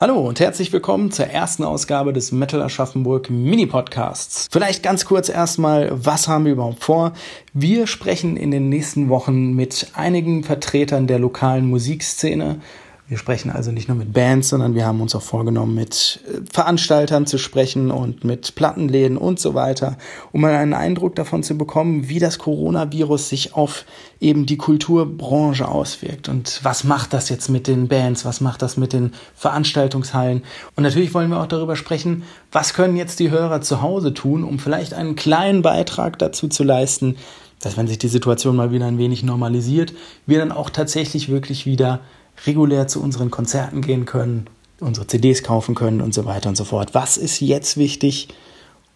Hallo und herzlich willkommen zur ersten Ausgabe des Metal Aschaffenburg Mini Podcasts. Vielleicht ganz kurz erstmal, was haben wir überhaupt vor? Wir sprechen in den nächsten Wochen mit einigen Vertretern der lokalen Musikszene wir sprechen also nicht nur mit Bands, sondern wir haben uns auch vorgenommen, mit äh, Veranstaltern zu sprechen und mit Plattenläden und so weiter, um mal einen Eindruck davon zu bekommen, wie das Coronavirus sich auf eben die Kulturbranche auswirkt und was macht das jetzt mit den Bands, was macht das mit den Veranstaltungshallen. Und natürlich wollen wir auch darüber sprechen, was können jetzt die Hörer zu Hause tun, um vielleicht einen kleinen Beitrag dazu zu leisten, dass wenn sich die Situation mal wieder ein wenig normalisiert, wir dann auch tatsächlich wirklich wieder regulär zu unseren Konzerten gehen können, unsere CDs kaufen können und so weiter und so fort. Was ist jetzt wichtig,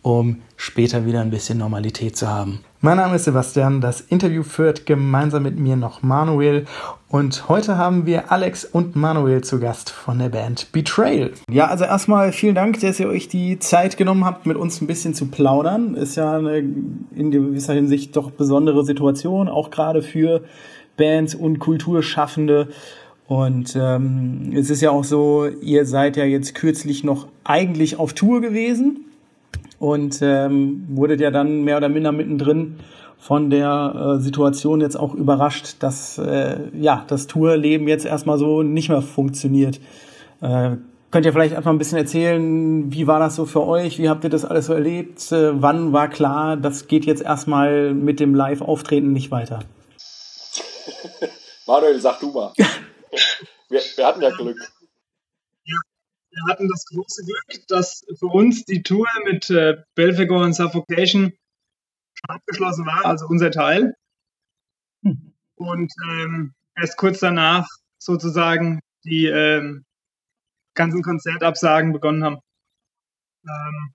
um später wieder ein bisschen Normalität zu haben? Mein Name ist Sebastian, das Interview führt gemeinsam mit mir noch Manuel und heute haben wir Alex und Manuel zu Gast von der Band Betrayal. Ja, also erstmal vielen Dank, dass ihr euch die Zeit genommen habt, mit uns ein bisschen zu plaudern. Ist ja eine in gewisser Hinsicht doch besondere Situation, auch gerade für Bands und Kulturschaffende. Und ähm, es ist ja auch so, ihr seid ja jetzt kürzlich noch eigentlich auf Tour gewesen und ähm, wurdet ja dann mehr oder minder mittendrin von der äh, Situation jetzt auch überrascht, dass äh, ja das Tourleben jetzt erstmal so nicht mehr funktioniert. Äh, könnt ihr vielleicht einfach ein bisschen erzählen, wie war das so für euch? Wie habt ihr das alles so erlebt? Äh, wann war klar, das geht jetzt erstmal mit dem Live-Auftreten nicht weiter? Manuel, sag du mal. wir, wir hatten ja Glück. Ja, wir hatten das große Glück, dass für uns die Tour mit äh, Belfegor und Suffocation schon abgeschlossen war, also unser Teil. Und ähm, erst kurz danach sozusagen die ähm, ganzen Konzertabsagen begonnen haben. Ähm,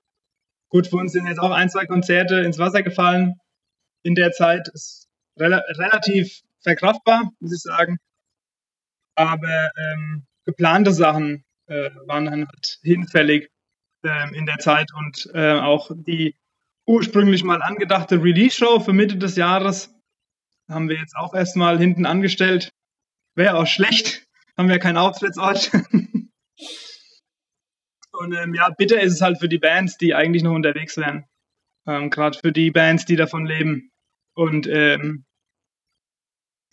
gut, für uns sind jetzt auch ein, zwei Konzerte ins Wasser gefallen. In der Zeit ist rel relativ verkraftbar, muss ich sagen aber ähm, geplante Sachen äh, waren dann halt hinfällig ähm, in der Zeit und äh, auch die ursprünglich mal angedachte Release-Show für Mitte des Jahres haben wir jetzt auch erstmal hinten angestellt. Wäre auch schlecht, haben wir keinen Auftrittsort. und ähm, ja, bitter ist es halt für die Bands, die eigentlich noch unterwegs wären. Ähm, Gerade für die Bands, die davon leben. Und ähm,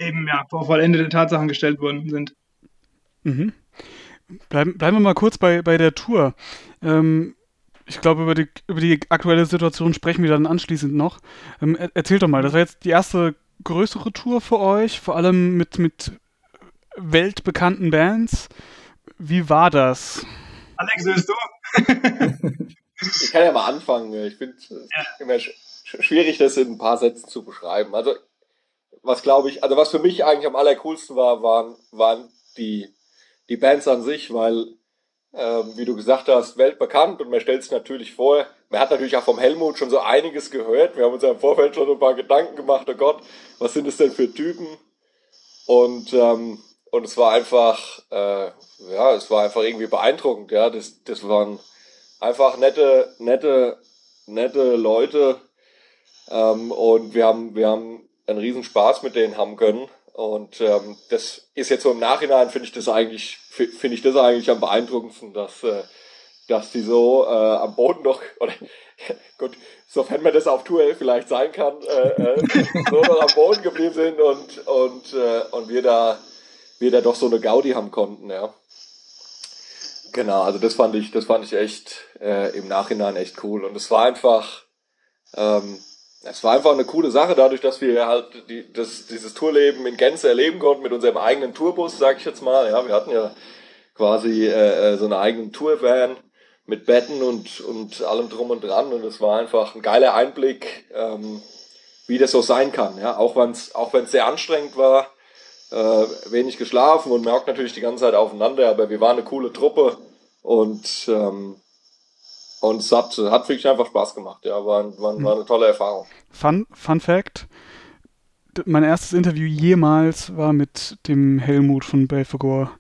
eben ja vor vollendete Tatsachen gestellt worden sind. Mhm. Bleiben, bleiben wir mal kurz bei, bei der Tour. Ähm, ich glaube, über die, über die aktuelle Situation sprechen wir dann anschließend noch. Ähm, erzählt doch mal, das war jetzt die erste größere Tour für euch, vor allem mit, mit weltbekannten Bands. Wie war das? Alex, bist du? ich kann ja mal anfangen. Ich finde es ja. immer schwierig, das in ein paar Sätzen zu beschreiben. Also was glaube ich, also was für mich eigentlich am allercoolsten war, waren, waren die, die Bands an sich, weil, ähm, wie du gesagt hast, weltbekannt und man stellt sich natürlich vor, man hat natürlich auch vom Helmut schon so einiges gehört. Wir haben uns ja im Vorfeld schon ein paar Gedanken gemacht, oh Gott, was sind es denn für Typen? Und, ähm, und es war einfach, äh, ja, es war einfach irgendwie beeindruckend, ja. Das, das waren einfach nette, nette, nette Leute. Ähm, und wir haben, wir haben einen riesen Spaß mit denen haben können. Und ähm, das ist jetzt so im Nachhinein finde ich das eigentlich finde ich das eigentlich am beeindruckendsten, dass äh, dass die so äh, am Boden noch oder gut, sofern man das auf Tour vielleicht sein kann, äh, äh, so noch am Boden geblieben sind und und äh, und wir da wir da doch so eine Gaudi haben konnten, ja. Genau, also das fand ich das fand ich echt äh, im Nachhinein echt cool und es war einfach ähm, es war einfach eine coole Sache, dadurch, dass wir halt die, das, dieses Tourleben in Gänze erleben konnten mit unserem eigenen Tourbus, sag ich jetzt mal. Ja, wir hatten ja quasi äh, äh, so einen eigenen Tourvan mit Betten und, und allem drum und dran. Und es war einfach ein geiler Einblick, ähm, wie das so sein kann. Ja, auch wenn es auch wenn's sehr anstrengend war, äh, wenig geschlafen und merkt natürlich die ganze Zeit aufeinander, aber wir waren eine coole Truppe und ähm, und es hat, hat wirklich einfach Spaß gemacht. Ja, war, war, war eine tolle Erfahrung. Fun, Fun Fact: Mein erstes Interview jemals war mit dem Helmut von Belfagor.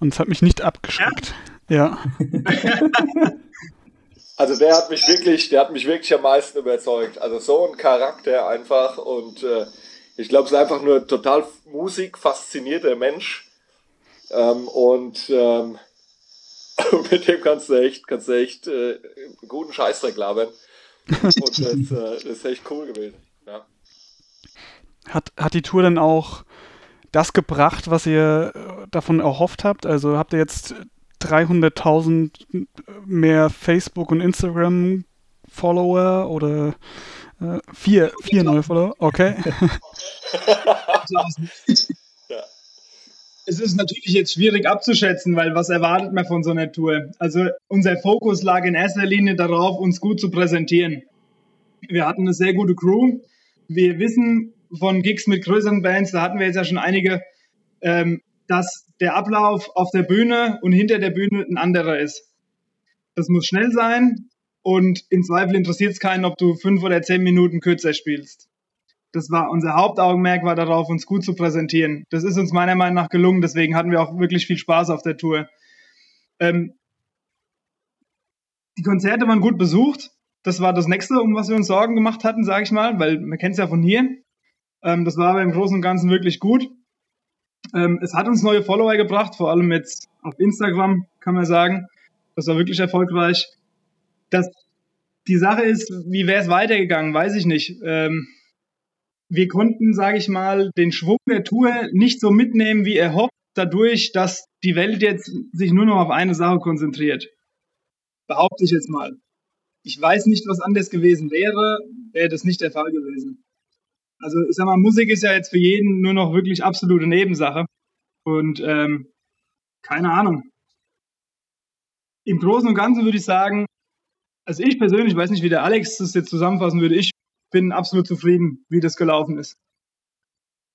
Und es hat mich nicht abgeschreckt. Ja. Also der hat mich wirklich, der hat mich wirklich am meisten überzeugt. Also so ein Charakter einfach und äh, ich glaube, es ist einfach nur total musikfaszinierter Mensch. Ähm, und ähm, mit dem kannst du echt, kannst du echt äh, einen guten Scheißdreck labern. Und das, äh, das ist echt cool gewesen. Ja. Hat, hat die Tour dann auch das gebracht, was ihr äh, davon erhofft habt? Also habt ihr jetzt 300.000 mehr Facebook- und Instagram-Follower oder äh, vier, vier neue Follower? Okay. es ist natürlich jetzt schwierig abzuschätzen, weil was erwartet man von so einer Tour? Also unser Fokus lag in erster Linie darauf, uns gut zu präsentieren. Wir hatten eine sehr gute Crew. Wir wissen von Gigs mit größeren Bands, da hatten wir jetzt ja schon einige, ähm, dass der Ablauf auf der Bühne und hinter der Bühne ein anderer ist. Das muss schnell sein und im Zweifel interessiert es keinen, ob du fünf oder zehn Minuten kürzer spielst. Das war unser Hauptaugenmerk war darauf, uns gut zu präsentieren. Das ist uns meiner Meinung nach gelungen, deswegen hatten wir auch wirklich viel Spaß auf der Tour. Ähm, die Konzerte waren gut besucht. Das war das nächste, um was wir uns Sorgen gemacht hatten, sage ich mal, weil man kennt es ja von hier. Ähm, das war aber im Großen und Ganzen wirklich gut. Ähm, es hat uns neue Follower gebracht, vor allem jetzt auf Instagram, kann man sagen. Das war wirklich erfolgreich. Das, die Sache ist, wie wäre es weitergegangen, weiß ich nicht. Ähm, wir konnten, sage ich mal, den Schwung der Tour nicht so mitnehmen, wie erhofft, dadurch, dass die Welt jetzt sich nur noch auf eine Sache konzentriert. Behaupte ich jetzt mal. Ich weiß nicht, was anders gewesen wäre, wäre das nicht der Fall gewesen. Also ich sag mal, Musik ist ja jetzt für jeden nur noch wirklich absolute Nebensache. Und ähm, keine Ahnung. Im Großen und Ganzen würde ich sagen, also ich persönlich, weiß nicht, wie der Alex das jetzt zusammenfassen würde, ich bin absolut zufrieden, wie das gelaufen ist.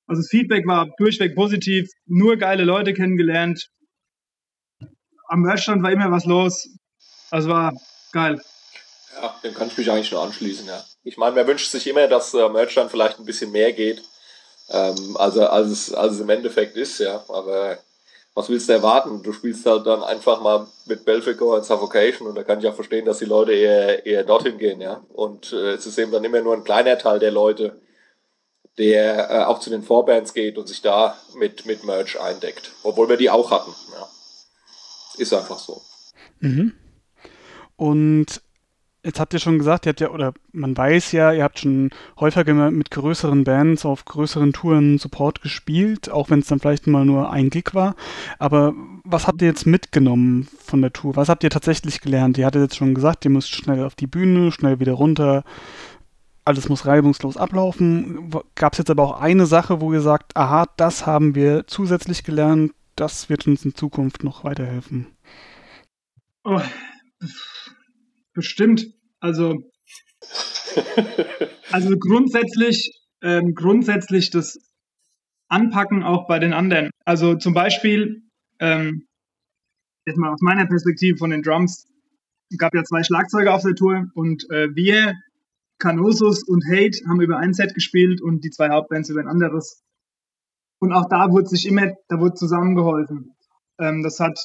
Also das Feedback war durchweg positiv, nur geile Leute kennengelernt. Am Merchstand war immer was los. Also war geil. Ja, dem kann ich mich eigentlich nur anschließen, ja. Ich meine, man wünscht sich immer, dass äh, Merchstand vielleicht ein bisschen mehr geht, ähm, als, es, als es im Endeffekt ist, ja. Aber was willst du erwarten? Du spielst halt dann einfach mal mit Belfico und Suffocation und da kann ich auch verstehen, dass die Leute eher, eher dorthin gehen, ja. Und äh, es ist eben dann immer nur ein kleiner Teil der Leute, der äh, auch zu den Vorbands geht und sich da mit, mit Merch eindeckt. Obwohl wir die auch hatten, ja. Ist einfach so. Mhm. Und Jetzt habt ihr schon gesagt, ihr habt ja, oder man weiß ja, ihr habt schon häufiger mit größeren Bands auf größeren Touren Support gespielt, auch wenn es dann vielleicht mal nur ein Gig war. Aber was habt ihr jetzt mitgenommen von der Tour? Was habt ihr tatsächlich gelernt? Ihr hattet jetzt schon gesagt, ihr müsst schnell auf die Bühne, schnell wieder runter. Alles muss reibungslos ablaufen. Gab es jetzt aber auch eine Sache, wo ihr sagt, aha, das haben wir zusätzlich gelernt, das wird uns in Zukunft noch weiterhelfen? Oh Bestimmt. Also, also grundsätzlich, ähm, grundsätzlich das Anpacken auch bei den anderen. Also zum Beispiel, ähm, jetzt mal aus meiner Perspektive von den Drums, es gab ja zwei Schlagzeuger auf der Tour und äh, wir, Canosus und Hate haben über ein Set gespielt und die zwei Hauptbands über ein anderes. Und auch da wurde sich immer, da wurde zusammengeholfen. Ähm, das hat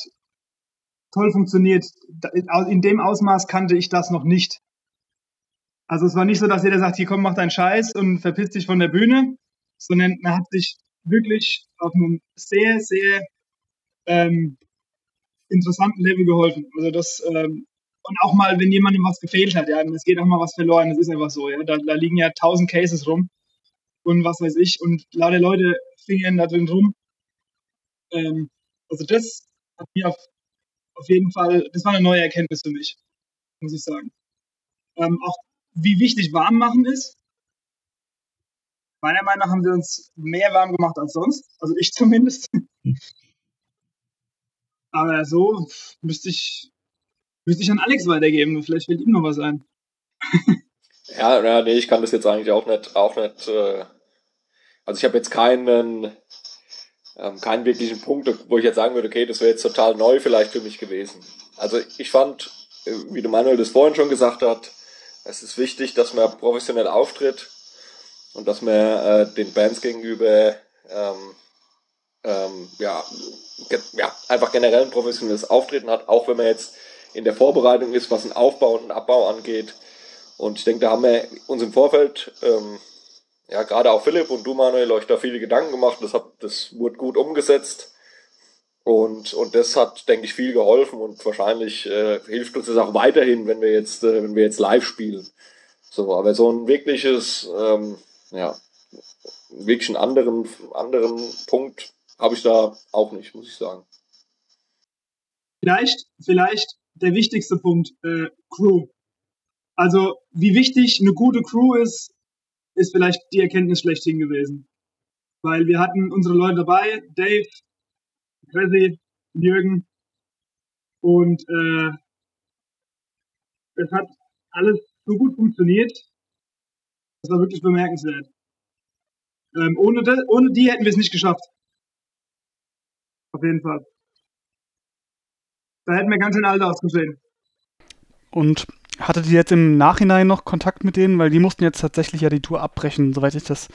toll funktioniert. In dem Ausmaß kannte ich das noch nicht. Also es war nicht so, dass jeder sagt, hier komm, mach deinen Scheiß und verpiss dich von der Bühne, sondern man hat sich wirklich auf einem sehr, sehr ähm, interessanten Level geholfen. Also das ähm, und auch mal, wenn jemandem was gefehlt hat, ja, es geht auch mal was verloren, das ist einfach so, ja, da, da liegen ja tausend Cases rum und was weiß ich und lauter Leute fingern da drin rum. Ähm, also das hat mir auf auf jeden Fall, das war eine neue Erkenntnis für mich, muss ich sagen. Ähm, auch wie wichtig warm machen ist. Meiner Meinung nach haben wir uns mehr warm gemacht als sonst, also ich zumindest. Aber so müsste ich, müsste ich an Alex weitergeben, vielleicht fällt ihm noch was ein. ja, ja, nee, ich kann das jetzt eigentlich auch nicht, auch nicht, äh, also ich habe jetzt keinen, ähm, keinen wirklichen Punkt, wo ich jetzt sagen würde, okay, das wäre jetzt total neu vielleicht für mich gewesen. Also ich fand, äh, wie der Manuel das vorhin schon gesagt hat, es ist wichtig, dass man professionell auftritt und dass man äh, den Bands gegenüber ähm, ähm, ja, ja, einfach generell ein professionelles Auftreten hat, auch wenn man jetzt in der Vorbereitung ist, was den Aufbau und den Abbau angeht. Und ich denke, da haben wir uns im Vorfeld ähm, ja, gerade auch Philipp und du, Manuel, euch da viele Gedanken gemacht. Das, hab, das wurde gut umgesetzt. Und, und das hat, denke ich, viel geholfen und wahrscheinlich äh, hilft uns das auch weiterhin, wenn wir jetzt, äh, wenn wir jetzt live spielen. So, aber so ein wirkliches, ähm, ja, wirklich einen anderen, anderen Punkt habe ich da auch nicht, muss ich sagen. Vielleicht, vielleicht der wichtigste Punkt, äh, Crew. Also, wie wichtig eine gute Crew ist, ist vielleicht die Erkenntnis schlechthin gewesen. Weil wir hatten unsere Leute dabei, Dave, Cressy, Jürgen, und äh, es hat alles so gut funktioniert. Das war wirklich bemerkenswert. Ähm, ohne, de, ohne die hätten wir es nicht geschafft. Auf jeden Fall. Da hätten wir ganz schön alt ausgesehen. Und hattet ihr jetzt im Nachhinein noch Kontakt mit denen? Weil die mussten jetzt tatsächlich ja die Tour abbrechen, soweit ich das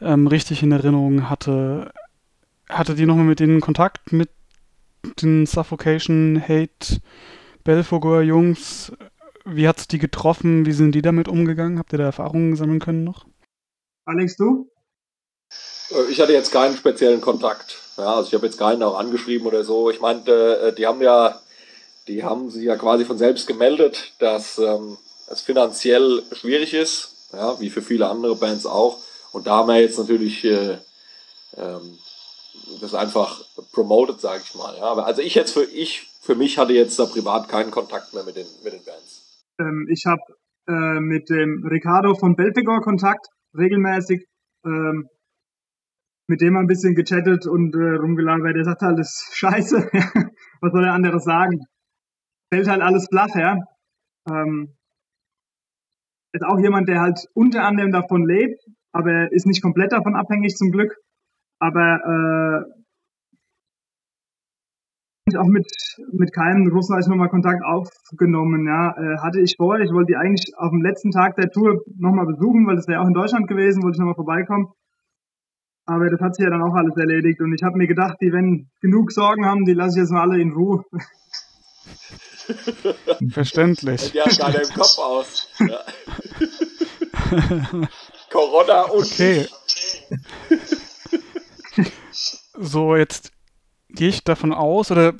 ähm, richtig in Erinnerung hatte. Hattet ihr nochmal mit denen Kontakt mit den Suffocation, Hate, Belfogor Jungs? Wie hat es die getroffen? Wie sind die damit umgegangen? Habt ihr da Erfahrungen sammeln können noch? Alex, du? Äh, ich hatte jetzt keinen speziellen Kontakt. Ja, also ich habe jetzt keinen auch angeschrieben oder so. Ich meinte, äh, die haben ja, die haben sich ja quasi von selbst gemeldet, dass ähm, es finanziell schwierig ist, ja, wie für viele andere Bands auch. Und da haben wir jetzt natürlich äh, ähm, das einfach promoted, sage ich mal. Ja. Also ich jetzt für ich für mich hatte jetzt da privat keinen Kontakt mehr mit den mit den Bands. Ähm, ich habe äh, mit dem Ricardo von Belfegor Kontakt regelmäßig. Ähm, mit dem ein bisschen gechattet und äh, rumgelabert. Der sagt halt, das ist scheiße. Was soll der andere sagen? Fällt halt alles flach, ja. Ähm, ist auch jemand, der halt unter anderem davon lebt, aber er ist nicht komplett davon abhängig zum Glück. Aber äh, auch mit, mit keinem Russen habe nochmal Kontakt aufgenommen. Ja. Äh, hatte ich vor, ich wollte die eigentlich auf dem letzten Tag der Tour nochmal besuchen, weil das wäre auch in Deutschland gewesen, wollte ich nochmal vorbeikommen. Aber das hat sich ja dann auch alles erledigt. Und ich habe mir gedacht, die, wenn genug Sorgen haben, die lasse ich jetzt mal alle in Ruhe. Verständlich. Die haben gerade im Kopf aus. Ja. Corona und. Okay. so, jetzt gehe ich davon aus, oder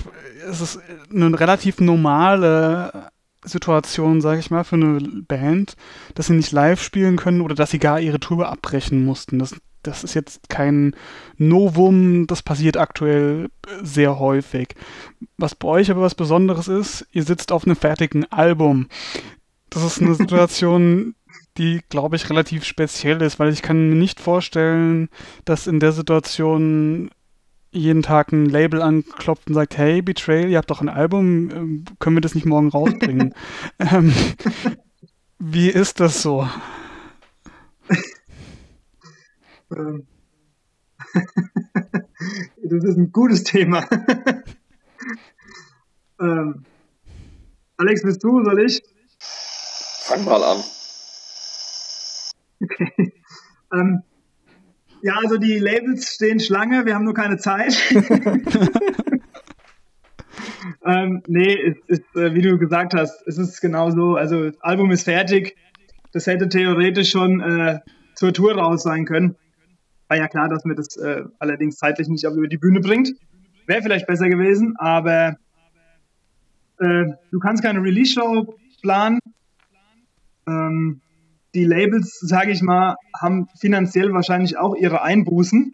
ist es eine relativ normale Situation, sage ich mal, für eine Band, dass sie nicht live spielen können oder dass sie gar ihre Tour abbrechen mussten. Das das ist jetzt kein Novum, das passiert aktuell sehr häufig. Was bei euch aber was Besonderes ist, ihr sitzt auf einem fertigen Album. Das ist eine Situation, die, glaube ich, relativ speziell ist, weil ich kann mir nicht vorstellen, dass in der Situation jeden Tag ein Label anklopft und sagt, hey, Betrayal, ihr habt doch ein Album, ähm, können wir das nicht morgen rausbringen? ähm, wie ist das so? Das ist ein gutes Thema. ähm, Alex, bist du, soll ich? Fang mal an. Okay. Ähm, ja, also die Labels stehen Schlange, wir haben nur keine Zeit. ähm, nee, es ist, äh, wie du gesagt hast, es ist genau so. Also das Album ist fertig. Das hätte theoretisch schon äh, zur Tour raus sein können. War ja klar, dass mir das äh, allerdings zeitlich nicht über die Bühne bringt. Wäre vielleicht besser gewesen, aber äh, du kannst keine Release-Show planen. Ähm, die Labels, sage ich mal, haben finanziell wahrscheinlich auch ihre Einbußen,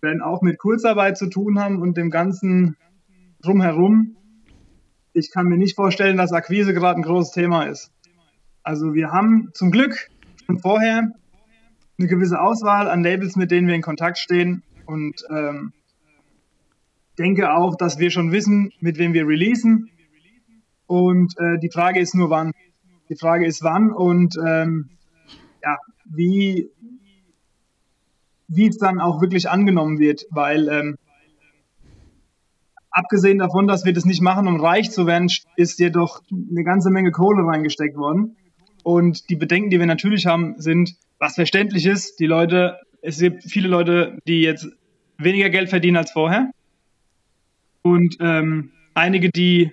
werden auch mit Kurzarbeit zu tun haben und dem ganzen drumherum. Ich kann mir nicht vorstellen, dass Akquise gerade ein großes Thema ist. Also wir haben zum Glück schon vorher eine gewisse Auswahl an Labels, mit denen wir in Kontakt stehen und ähm, denke auch, dass wir schon wissen, mit wem wir releasen. Und äh, die Frage ist nur wann. Die Frage ist wann und ähm, ja, wie, wie es dann auch wirklich angenommen wird, weil ähm, abgesehen davon, dass wir das nicht machen, um reich zu werden, ist jedoch eine ganze Menge Kohle reingesteckt worden. Und die Bedenken, die wir natürlich haben, sind, was verständlich ist, die Leute, es gibt viele Leute, die jetzt weniger Geld verdienen als vorher. Und ähm, einige, die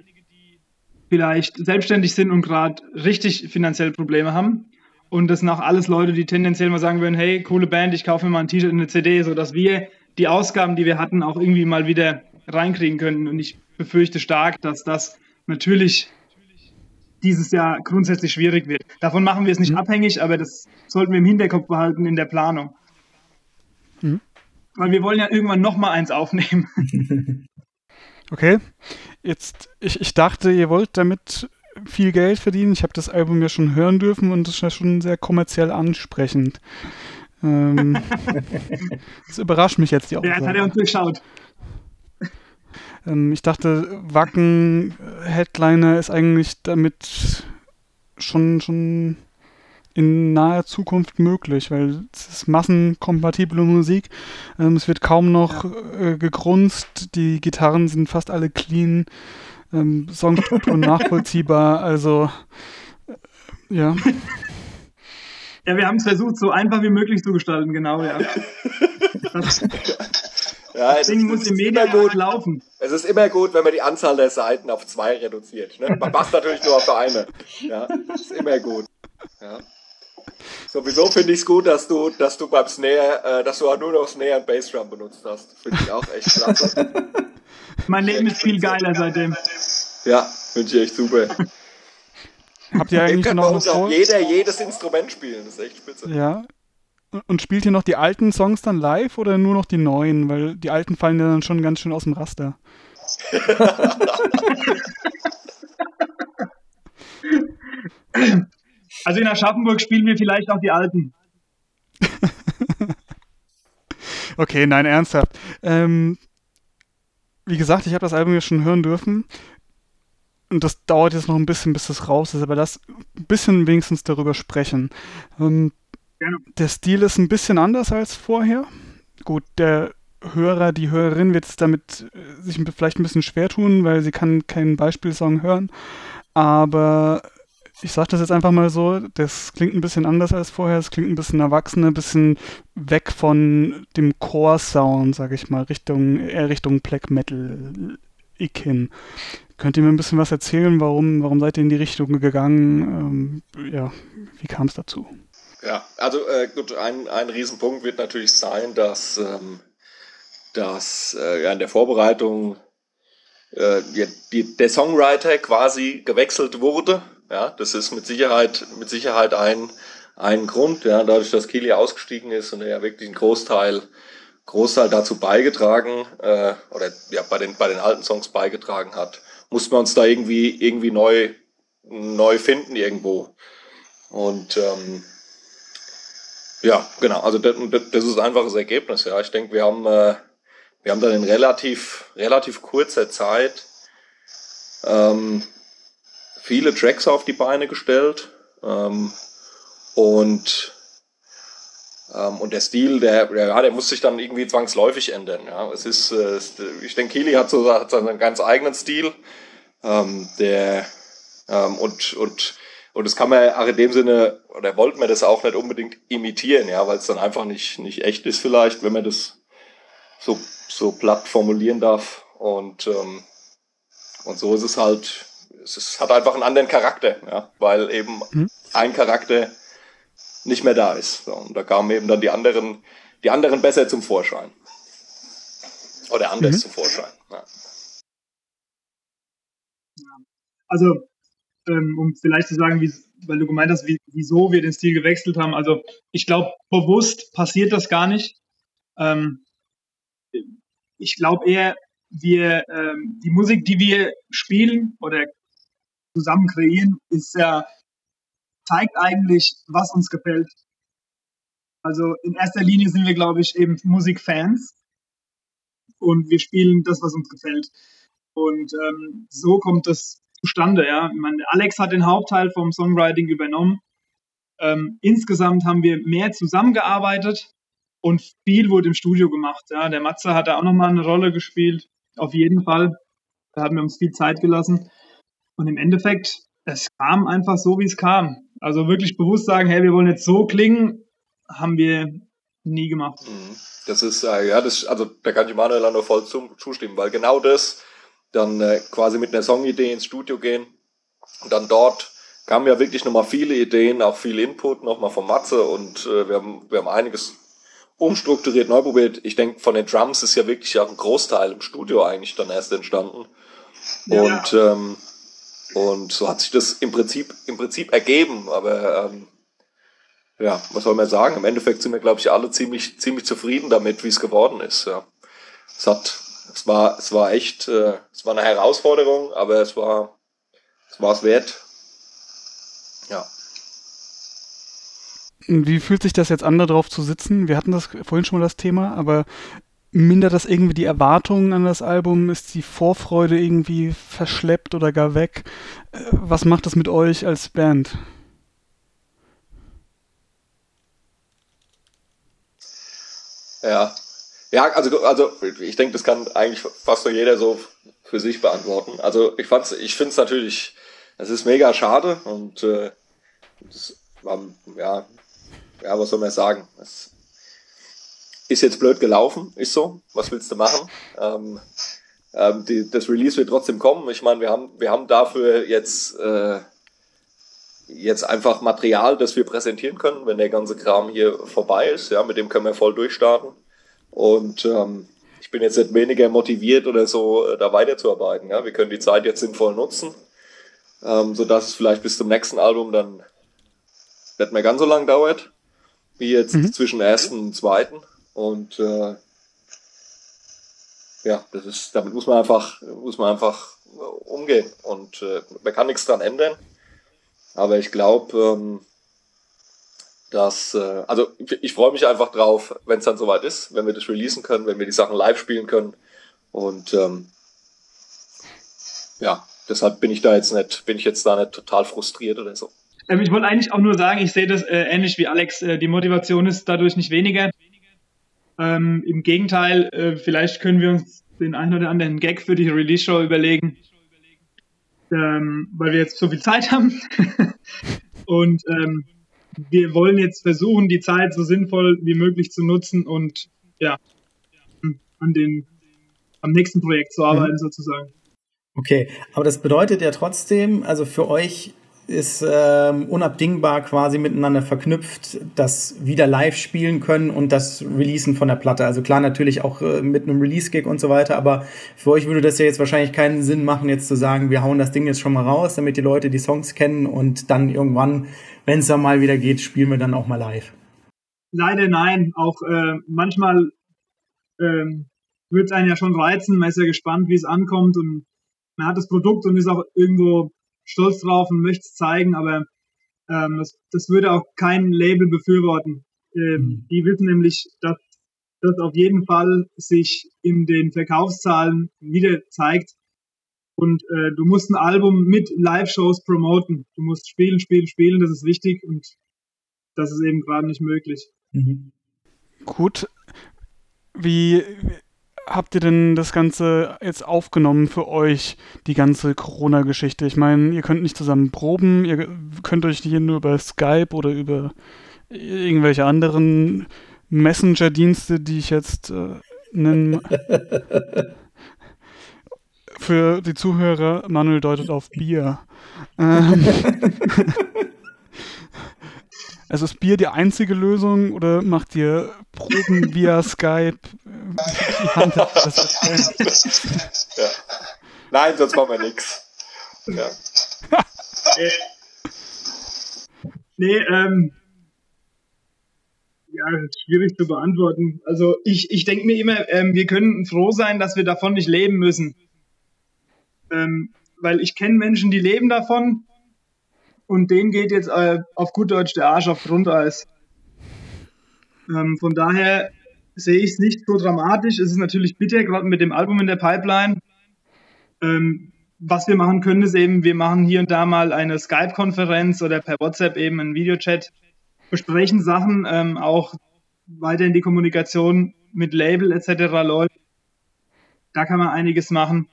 vielleicht selbstständig sind und gerade richtig finanziell Probleme haben. Und das sind auch alles Leute, die tendenziell mal sagen würden, hey, coole Band, ich kaufe mir mal ein T-Shirt und eine CD, sodass wir die Ausgaben, die wir hatten, auch irgendwie mal wieder reinkriegen können. Und ich befürchte stark, dass das natürlich dieses Jahr grundsätzlich schwierig wird. Davon machen wir es nicht mhm. abhängig, aber das sollten wir im Hinterkopf behalten in der Planung. Mhm. Weil wir wollen ja irgendwann noch mal eins aufnehmen. Okay, jetzt, ich, ich dachte, ihr wollt damit viel Geld verdienen. Ich habe das Album ja schon hören dürfen und das ist ja schon sehr kommerziell ansprechend. Ähm, das überrascht mich jetzt die Aussage. Ja, jetzt hat er uns durchschaut. Ähm, ich dachte, Wacken Headliner ist eigentlich damit schon, schon in naher Zukunft möglich, weil es ist massenkompatible Musik. Ähm, es wird kaum noch äh, gegrunzt, die Gitarren sind fast alle clean, ähm, Songstruktur nachvollziehbar, also äh, ja. Ja, wir haben es versucht, so einfach wie möglich zu gestalten, genau, ja. Das, ja, das Ding muss im Media gut laufen. Es ist immer gut, wenn man die Anzahl der Seiten auf zwei reduziert. Ne? Man macht natürlich nur auf eine. Ja, ist immer gut. Ja. Sowieso finde ich es gut, dass du, dass du beim Snare, äh, dass du auch nur noch Snare und Bassdrum benutzt hast. Finde ich auch echt klasse. mein Leben ist viel geiler seitdem. Ja, finde ich echt super. Habt ihr eigentlich noch uns auch jeder jedes Instrument spielen, das ist echt spitze. Ja. Und spielt ihr noch die alten Songs dann live oder nur noch die neuen? Weil die alten fallen ja dann schon ganz schön aus dem Raster. also in Aschaffenburg spielen wir vielleicht auch die alten. okay, nein, ernsthaft. Ähm, wie gesagt, ich habe das Album ja schon hören dürfen und das dauert jetzt noch ein bisschen, bis das raus ist, aber lass ein bisschen wenigstens darüber sprechen. Ähm, Der Stil ist ein bisschen anders als vorher. Gut, der Hörer, die Hörerin wird es damit äh, sich vielleicht ein bisschen schwer tun, weil sie kann keinen Beispielsong hören. Aber ich sage das jetzt einfach mal so, das klingt ein bisschen anders als vorher, es klingt ein bisschen erwachsener, ein bisschen weg von dem Core-Sound, sage ich mal, Richtung, eher Richtung Black Metal-Ick hin. Könnt ihr mir ein bisschen was erzählen? Warum, warum seid ihr in die Richtung gegangen? Ähm, ja, wie kam es dazu? Ja, also äh, gut, ein, ein Riesenpunkt wird natürlich sein, dass, ähm, dass äh, ja, in der Vorbereitung äh, die, der Songwriter quasi gewechselt wurde. Ja, das ist mit Sicherheit, mit Sicherheit ein, ein Grund, ja, dadurch, dass Kili ausgestiegen ist und er ja wirklich einen Großteil Großteil dazu beigetragen äh, oder ja bei den bei den alten Songs beigetragen hat, mussten wir uns da irgendwie, irgendwie neu, neu finden irgendwo. Und ähm, ja, genau, also das, das ist einfach das Ergebnis. Ja. Ich denke, wir haben, äh, wir haben dann in relativ, relativ kurzer Zeit ähm, viele Tracks auf die Beine gestellt. Ähm, und ähm, und der Stil, der, der, ja, der muss sich dann irgendwie zwangsläufig ändern. Ja. Es ist, äh, ich denke, Kili hat so hat seinen ganz eigenen Stil. Ähm, der, ähm, und, und, und das kann man auch in dem Sinne, oder wollte man das auch nicht unbedingt imitieren, ja, weil es dann einfach nicht, nicht echt ist vielleicht, wenn man das so, so platt formulieren darf. Und, ähm, und so ist es halt, es ist, hat einfach einen anderen Charakter, ja, weil eben mhm. ein Charakter nicht mehr da ist. So, und da kamen eben dann die anderen, die anderen besser zum Vorschein. Oder anders mhm. zum Vorschein. Ja. Also, ähm, um vielleicht zu sagen, wie, weil du gemeint hast, wie, wieso wir den Stil gewechselt haben. Also, ich glaube, bewusst passiert das gar nicht. Ähm, ich glaube eher, wir, ähm, die Musik, die wir spielen oder zusammen kreieren, ist ja zeigt eigentlich, was uns gefällt. Also in erster Linie sind wir, glaube ich, eben Musikfans und wir spielen das, was uns gefällt. Und ähm, so kommt das zustande. Ja, ich meine, Alex hat den Hauptteil vom Songwriting übernommen. Ähm, insgesamt haben wir mehr zusammengearbeitet und viel wurde im Studio gemacht. Ja, der Matze hat da auch nochmal eine Rolle gespielt, auf jeden Fall. Da haben wir uns viel Zeit gelassen. Und im Endeffekt, es kam einfach so, wie es kam. Also wirklich bewusst sagen, hey, wir wollen jetzt so klingen, haben wir nie gemacht. Mhm. Das ist, äh, ja, das, also da kann ich Manuel nur voll zustimmen, weil genau das, dann äh, quasi mit einer Songidee ins Studio gehen und dann dort kamen ja wirklich nochmal viele Ideen, auch viel Input nochmal von Matze und äh, wir, haben, wir haben einiges umstrukturiert, neu probiert. Ich denke, von den Drums ist ja wirklich auch ein Großteil im Studio eigentlich dann erst entstanden. Ja. Und, ähm, und so hat sich das im Prinzip, im Prinzip ergeben. Aber ähm, ja, was soll man sagen? Im Endeffekt sind wir, glaube ich, alle ziemlich, ziemlich zufrieden damit, wie es geworden ist. Ja. Es hat, es war, es war echt, äh, es war eine Herausforderung, aber es war, es war es wert. Ja. Wie fühlt sich das jetzt an, da drauf zu sitzen? Wir hatten das vorhin schon mal das Thema, aber mindert das irgendwie die Erwartungen an das Album? Ist die Vorfreude irgendwie verschleppt oder gar weg? Äh, was macht das mit euch als Band? Ja. Ja, also, also ich denke, das kann eigentlich fast nur jeder so für sich beantworten. Also ich fand's, ich finde es natürlich, es ist mega schade und äh, das war, ja, ja, was soll man sagen? Es ist jetzt blöd gelaufen, ist so. Was willst du machen? Ähm, ähm, die, das Release wird trotzdem kommen. Ich meine, wir haben, wir haben dafür jetzt, äh, jetzt einfach Material, das wir präsentieren können, wenn der ganze Kram hier vorbei ist. Ja, mit dem können wir voll durchstarten. Und ähm, ich bin jetzt nicht weniger motiviert oder so, äh, da weiterzuarbeiten. Ja, wir können die Zeit jetzt sinnvoll nutzen, ähm, sodass es vielleicht bis zum nächsten Album dann nicht mehr ganz so lang dauert wie jetzt mhm. zwischen ersten und zweiten. Und äh, ja, das ist, damit muss man einfach, muss man einfach umgehen. Und äh, man kann nichts dran ändern. Aber ich glaube, ähm, dass, äh, also ich, freue mich einfach drauf, wenn es dann soweit ist, wenn wir das releasen können, wenn wir die Sachen live spielen können. Und ähm, ja, deshalb bin ich da jetzt nicht, bin ich jetzt da nicht total frustriert oder so. Ähm, ich wollte eigentlich auch nur sagen, ich sehe das äh, ähnlich wie Alex. Äh, die Motivation ist dadurch nicht weniger. Ähm, Im Gegenteil, äh, vielleicht können wir uns den einen oder anderen Gag für die Release-Show überlegen, ähm, weil wir jetzt so viel Zeit haben. und ähm, wir wollen jetzt versuchen, die Zeit so sinnvoll wie möglich zu nutzen und ja, an den, am nächsten Projekt zu arbeiten mhm. sozusagen. Okay, aber das bedeutet ja trotzdem, also für euch ist ähm, unabdingbar quasi miteinander verknüpft, das wieder live spielen können und das Releasen von der Platte. Also klar, natürlich auch äh, mit einem Release-Gig und so weiter, aber für euch würde das ja jetzt wahrscheinlich keinen Sinn machen, jetzt zu sagen, wir hauen das Ding jetzt schon mal raus, damit die Leute die Songs kennen und dann irgendwann, wenn es dann mal wieder geht, spielen wir dann auch mal live. Leider nein. Auch äh, manchmal ähm, wird es einen ja schon reizen, man ist ja gespannt, wie es ankommt und man hat das Produkt und ist auch irgendwo stolz drauf und möchte es zeigen, aber ähm, das, das würde auch kein Label befürworten. Ähm, mhm. Die wissen nämlich, dass das auf jeden Fall sich in den Verkaufszahlen wieder zeigt. Und äh, du musst ein Album mit Live-Shows promoten. Du musst spielen, spielen, spielen, das ist wichtig und das ist eben gerade nicht möglich. Mhm. Gut. Wie, habt ihr denn das Ganze jetzt aufgenommen für euch, die ganze Corona-Geschichte? Ich meine, ihr könnt nicht zusammen proben, ihr könnt euch hier nur über Skype oder über irgendwelche anderen Messenger-Dienste, die ich jetzt äh, nenne. für die Zuhörer, Manuel deutet auf Bier. Ähm, also ist Bier die einzige Lösung oder macht ihr Proben via Skype? ja. Nein, sonst machen wir nichts. Ja. nee, ähm, ja, schwierig zu beantworten. Also ich, ich denke mir immer, ähm, wir können froh sein, dass wir davon nicht leben müssen. Ähm, weil ich kenne Menschen, die leben davon und denen geht jetzt äh, auf gut Deutsch der Arsch auf Grundeis. Ähm, von daher sehe ich es nicht so dramatisch. Es ist natürlich bitter, gerade mit dem Album in der Pipeline. Ähm, was wir machen können, ist eben, wir machen hier und da mal eine Skype-Konferenz oder per WhatsApp eben einen Videochat, besprechen Sachen, ähm, auch weiter in die Kommunikation mit Label etc. läuft. Da kann man einiges machen.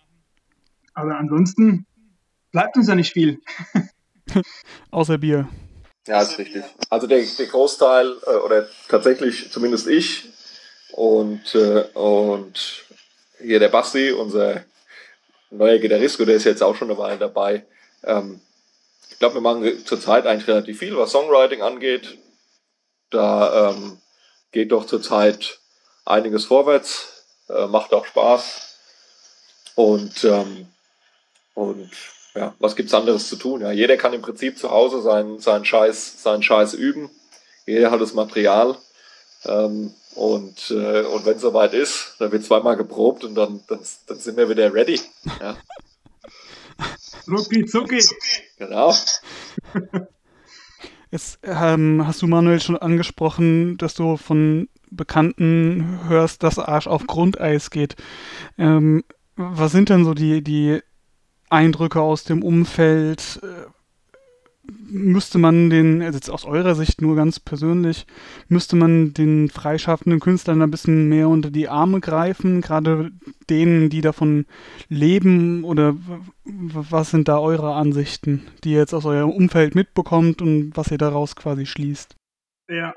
Aber ansonsten bleibt uns ja nicht viel. Außer Bier. Ja, ist richtig. Also der, der Großteil, äh, oder tatsächlich zumindest ich und, äh, und hier der Basti, unser neuer Gitarrist, der ist jetzt auch schon eine Weile dabei. Ähm, ich glaube, wir machen zurzeit eigentlich relativ viel, was Songwriting angeht. Da ähm, geht doch zurzeit einiges vorwärts, äh, macht auch Spaß. Und, ähm, und ja, was gibt's anderes zu tun? Ja, jeder kann im Prinzip zu Hause seinen, seinen, Scheiß, seinen Scheiß üben. Jeder hat das Material. Ähm, und, äh, und wenn es soweit ist, dann wird zweimal geprobt und dann, dann, dann sind wir wieder ready. Ja. Rucki zucki. Genau. Jetzt ähm, hast du Manuel schon angesprochen, dass du von Bekannten hörst, dass Arsch auf Grundeis geht. Ähm, was sind denn so die, die Eindrücke aus dem Umfeld? Äh, müsste man den, also jetzt aus eurer Sicht nur ganz persönlich, müsste man den freischaffenden Künstlern ein bisschen mehr unter die Arme greifen, gerade denen, die davon leben oder was sind da eure Ansichten, die ihr jetzt aus eurem Umfeld mitbekommt und was ihr daraus quasi schließt? Ja,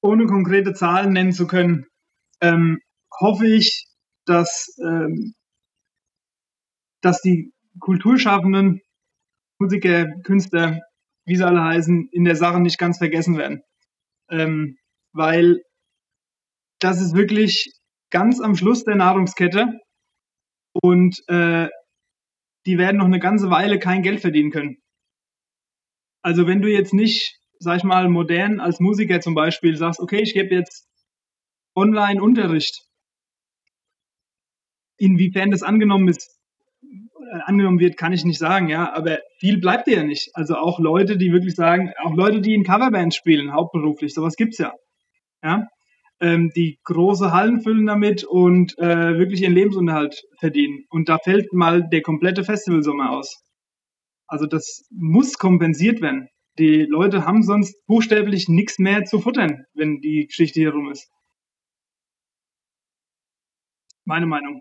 ohne konkrete Zahlen nennen zu können, ähm, hoffe ich, dass, ähm, dass die Kulturschaffenden Musiker, Künstler, wie sie alle heißen, in der Sache nicht ganz vergessen werden. Ähm, weil das ist wirklich ganz am Schluss der Nahrungskette und äh, die werden noch eine ganze Weile kein Geld verdienen können. Also wenn du jetzt nicht, sag ich mal, modern als Musiker zum Beispiel sagst, okay, ich gebe jetzt Online-Unterricht, inwiefern das angenommen ist, angenommen wird, kann ich nicht sagen, ja, aber viel bleibt ja nicht. Also auch Leute, die wirklich sagen, auch Leute, die in Coverbands spielen, hauptberuflich, sowas gibt's ja. Ja, ähm, die große Hallen füllen damit und äh, wirklich ihren Lebensunterhalt verdienen. Und da fällt mal der komplette Festivalsommer aus. Also das muss kompensiert werden. Die Leute haben sonst buchstäblich nichts mehr zu futtern, wenn die Geschichte hier rum ist. Meine Meinung.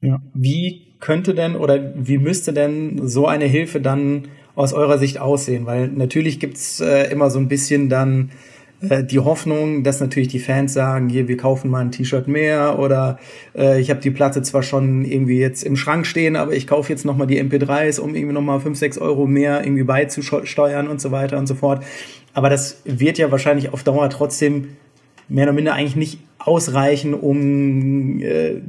Ja. Wie könnte denn oder wie müsste denn so eine Hilfe dann aus eurer Sicht aussehen? Weil natürlich gibt's äh, immer so ein bisschen dann äh, die Hoffnung, dass natürlich die Fans sagen, hier, wir kaufen mal ein T-Shirt mehr oder äh, ich habe die Platte zwar schon irgendwie jetzt im Schrank stehen, aber ich kaufe jetzt nochmal die MP3s, um irgendwie nochmal 5, 6 Euro mehr irgendwie beizusteuern und so weiter und so fort. Aber das wird ja wahrscheinlich auf Dauer trotzdem mehr oder minder eigentlich nicht ausreichen, um äh,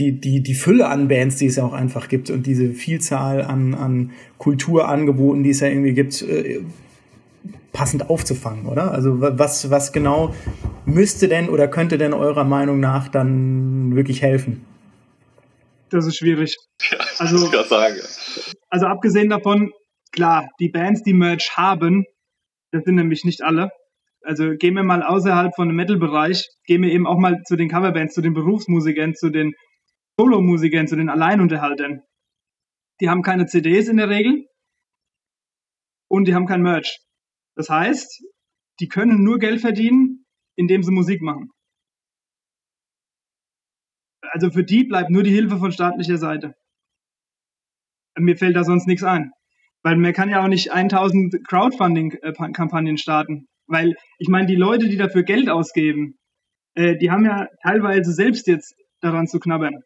die, die, die Fülle an Bands, die es ja auch einfach gibt und diese Vielzahl an, an Kulturangeboten, die es ja irgendwie gibt, äh, passend aufzufangen, oder? Also was, was genau müsste denn oder könnte denn eurer Meinung nach dann wirklich helfen? Das ist schwierig. Ja, also, ich sagen. also abgesehen davon, klar, die Bands, die Merch haben, das sind nämlich nicht alle. Also gehen wir mal außerhalb von dem Metal-Bereich, gehen wir eben auch mal zu den Coverbands, zu den Berufsmusikern, zu den Solomusikern, zu den Alleinunterhaltern. Die haben keine CDs in der Regel und die haben kein Merch. Das heißt, die können nur Geld verdienen, indem sie Musik machen. Also für die bleibt nur die Hilfe von staatlicher Seite. Mir fällt da sonst nichts ein. Weil man kann ja auch nicht 1000 Crowdfunding-Kampagnen starten. Weil ich meine, die Leute, die dafür Geld ausgeben, äh, die haben ja teilweise selbst jetzt daran zu knabbern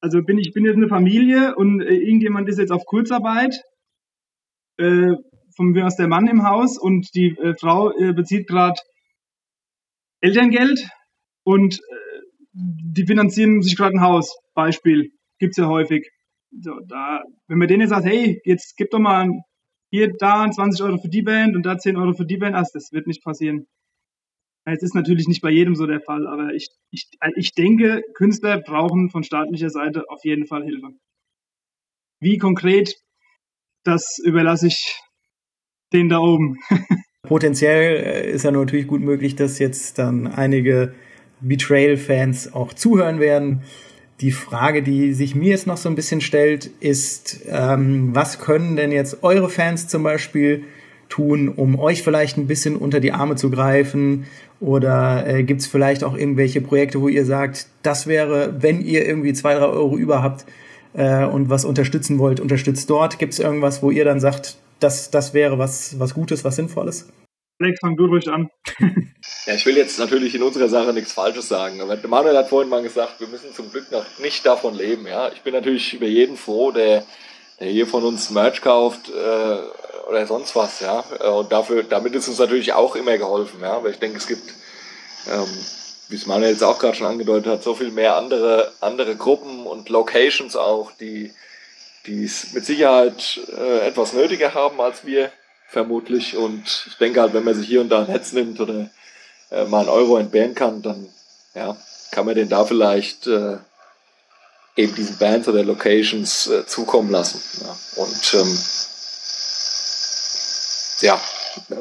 also bin ich bin jetzt eine Familie und äh, irgendjemand ist jetzt auf Kurzarbeit, äh, von mir aus der Mann im Haus und die äh, Frau äh, bezieht gerade Elterngeld und äh, die finanzieren sich gerade ein Haus. Beispiel gibt's ja häufig. So, da, wenn man denen sagt, hey, jetzt gib doch mal hier da 20 Euro für die Band und da 10 Euro für die Band, also das wird nicht passieren. Es ist natürlich nicht bei jedem so der Fall, aber ich, ich, ich denke, Künstler brauchen von staatlicher Seite auf jeden Fall Hilfe. Wie konkret, das überlasse ich denen da oben. Potenziell äh, ist ja natürlich gut möglich, dass jetzt dann einige Betrayal-Fans auch zuhören werden. Die Frage, die sich mir jetzt noch so ein bisschen stellt, ist, ähm, was können denn jetzt eure Fans zum Beispiel tun, um euch vielleicht ein bisschen unter die Arme zu greifen? Oder äh, gibt es vielleicht auch irgendwelche Projekte, wo ihr sagt, das wäre, wenn ihr irgendwie zwei, drei Euro über habt äh, und was unterstützen wollt, unterstützt dort. Gibt es irgendwas, wo ihr dann sagt, das, das wäre was, was Gutes, was Sinnvolles? Alex, fang du ruhig an. ja, ich will jetzt natürlich in unserer Sache nichts Falsches sagen. Aber Manuel hat vorhin mal gesagt, wir müssen zum Glück noch nicht davon leben. Ja, ich bin natürlich über jeden froh, der, der hier von uns Merch kauft. Äh, oder sonst was, ja. Äh, und dafür, damit ist uns natürlich auch immer geholfen, ja. Aber ich denke, es gibt, ähm, wie es Manuel jetzt auch gerade schon angedeutet hat, so viel mehr andere, andere Gruppen und Locations auch, die, die es mit Sicherheit äh, etwas nötiger haben als wir, vermutlich. Und ich denke halt, wenn man sich hier und da ein Netz nimmt oder äh, mal einen Euro entbehren kann, dann ja, kann man den da vielleicht äh, eben diesen Bands oder Locations äh, zukommen lassen. Ja. Und ähm, ja,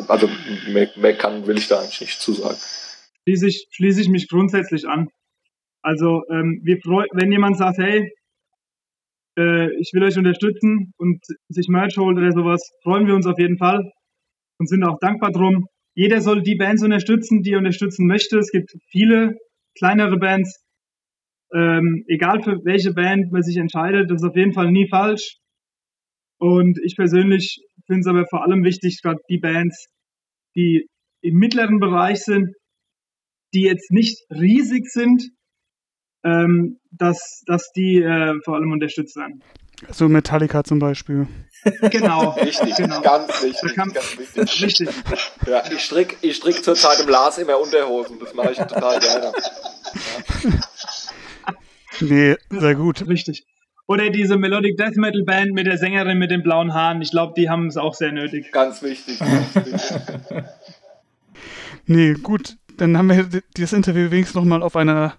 also mehr, mehr, kann, will ich da eigentlich nicht zusagen. Schließe ich, schließe ich mich grundsätzlich an. Also ähm, wir wenn jemand sagt, hey, äh, ich will euch unterstützen und sich Merch holt oder sowas, freuen wir uns auf jeden Fall und sind auch dankbar drum. Jeder soll die Bands unterstützen, die er unterstützen möchte. Es gibt viele kleinere Bands, ähm, egal für welche Band man sich entscheidet, das ist auf jeden Fall nie falsch. Und ich persönlich finde es aber vor allem wichtig, gerade die Bands, die im mittleren Bereich sind, die jetzt nicht riesig sind, ähm, dass, dass die äh, vor allem unterstützt werden. So Metallica zum Beispiel. Genau. Richtig, genau. ganz wichtig. Kann, ganz wichtig. Richtig. Ja, ich stricke ich strick zurzeit im Lars immer Unterhosen, das mache ich total gerne. Ja. Nee, sehr gut. Richtig. Oder diese Melodic Death Metal Band mit der Sängerin mit den blauen Haaren. Ich glaube, die haben es auch sehr nötig. Ganz wichtig. Ganz wichtig. nee, gut. Dann haben wir dieses Interview wenigstens nochmal auf einer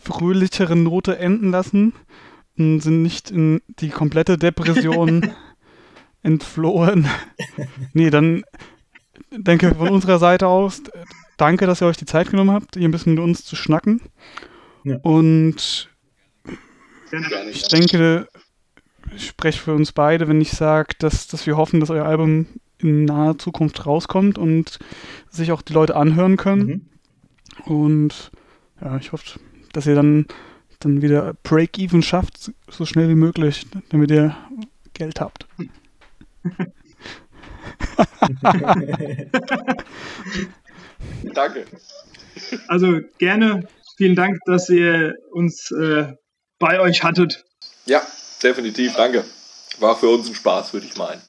fröhlicheren Note enden lassen und sind nicht in die komplette Depression entflohen. nee, dann denke von unserer Seite aus, danke, dass ihr euch die Zeit genommen habt, hier ein bisschen mit uns zu schnacken. Ja. Und ich denke, ich spreche für uns beide, wenn ich sage, dass, dass wir hoffen, dass euer Album in naher Zukunft rauskommt und sich auch die Leute anhören können. Mhm. Und ja, ich hoffe, dass ihr dann, dann wieder Break-Even schafft, so schnell wie möglich, damit ihr Geld habt. Danke. Also gerne vielen Dank, dass ihr uns äh, bei euch hattet. Ja, definitiv, danke. War für uns ein Spaß, würde ich meinen.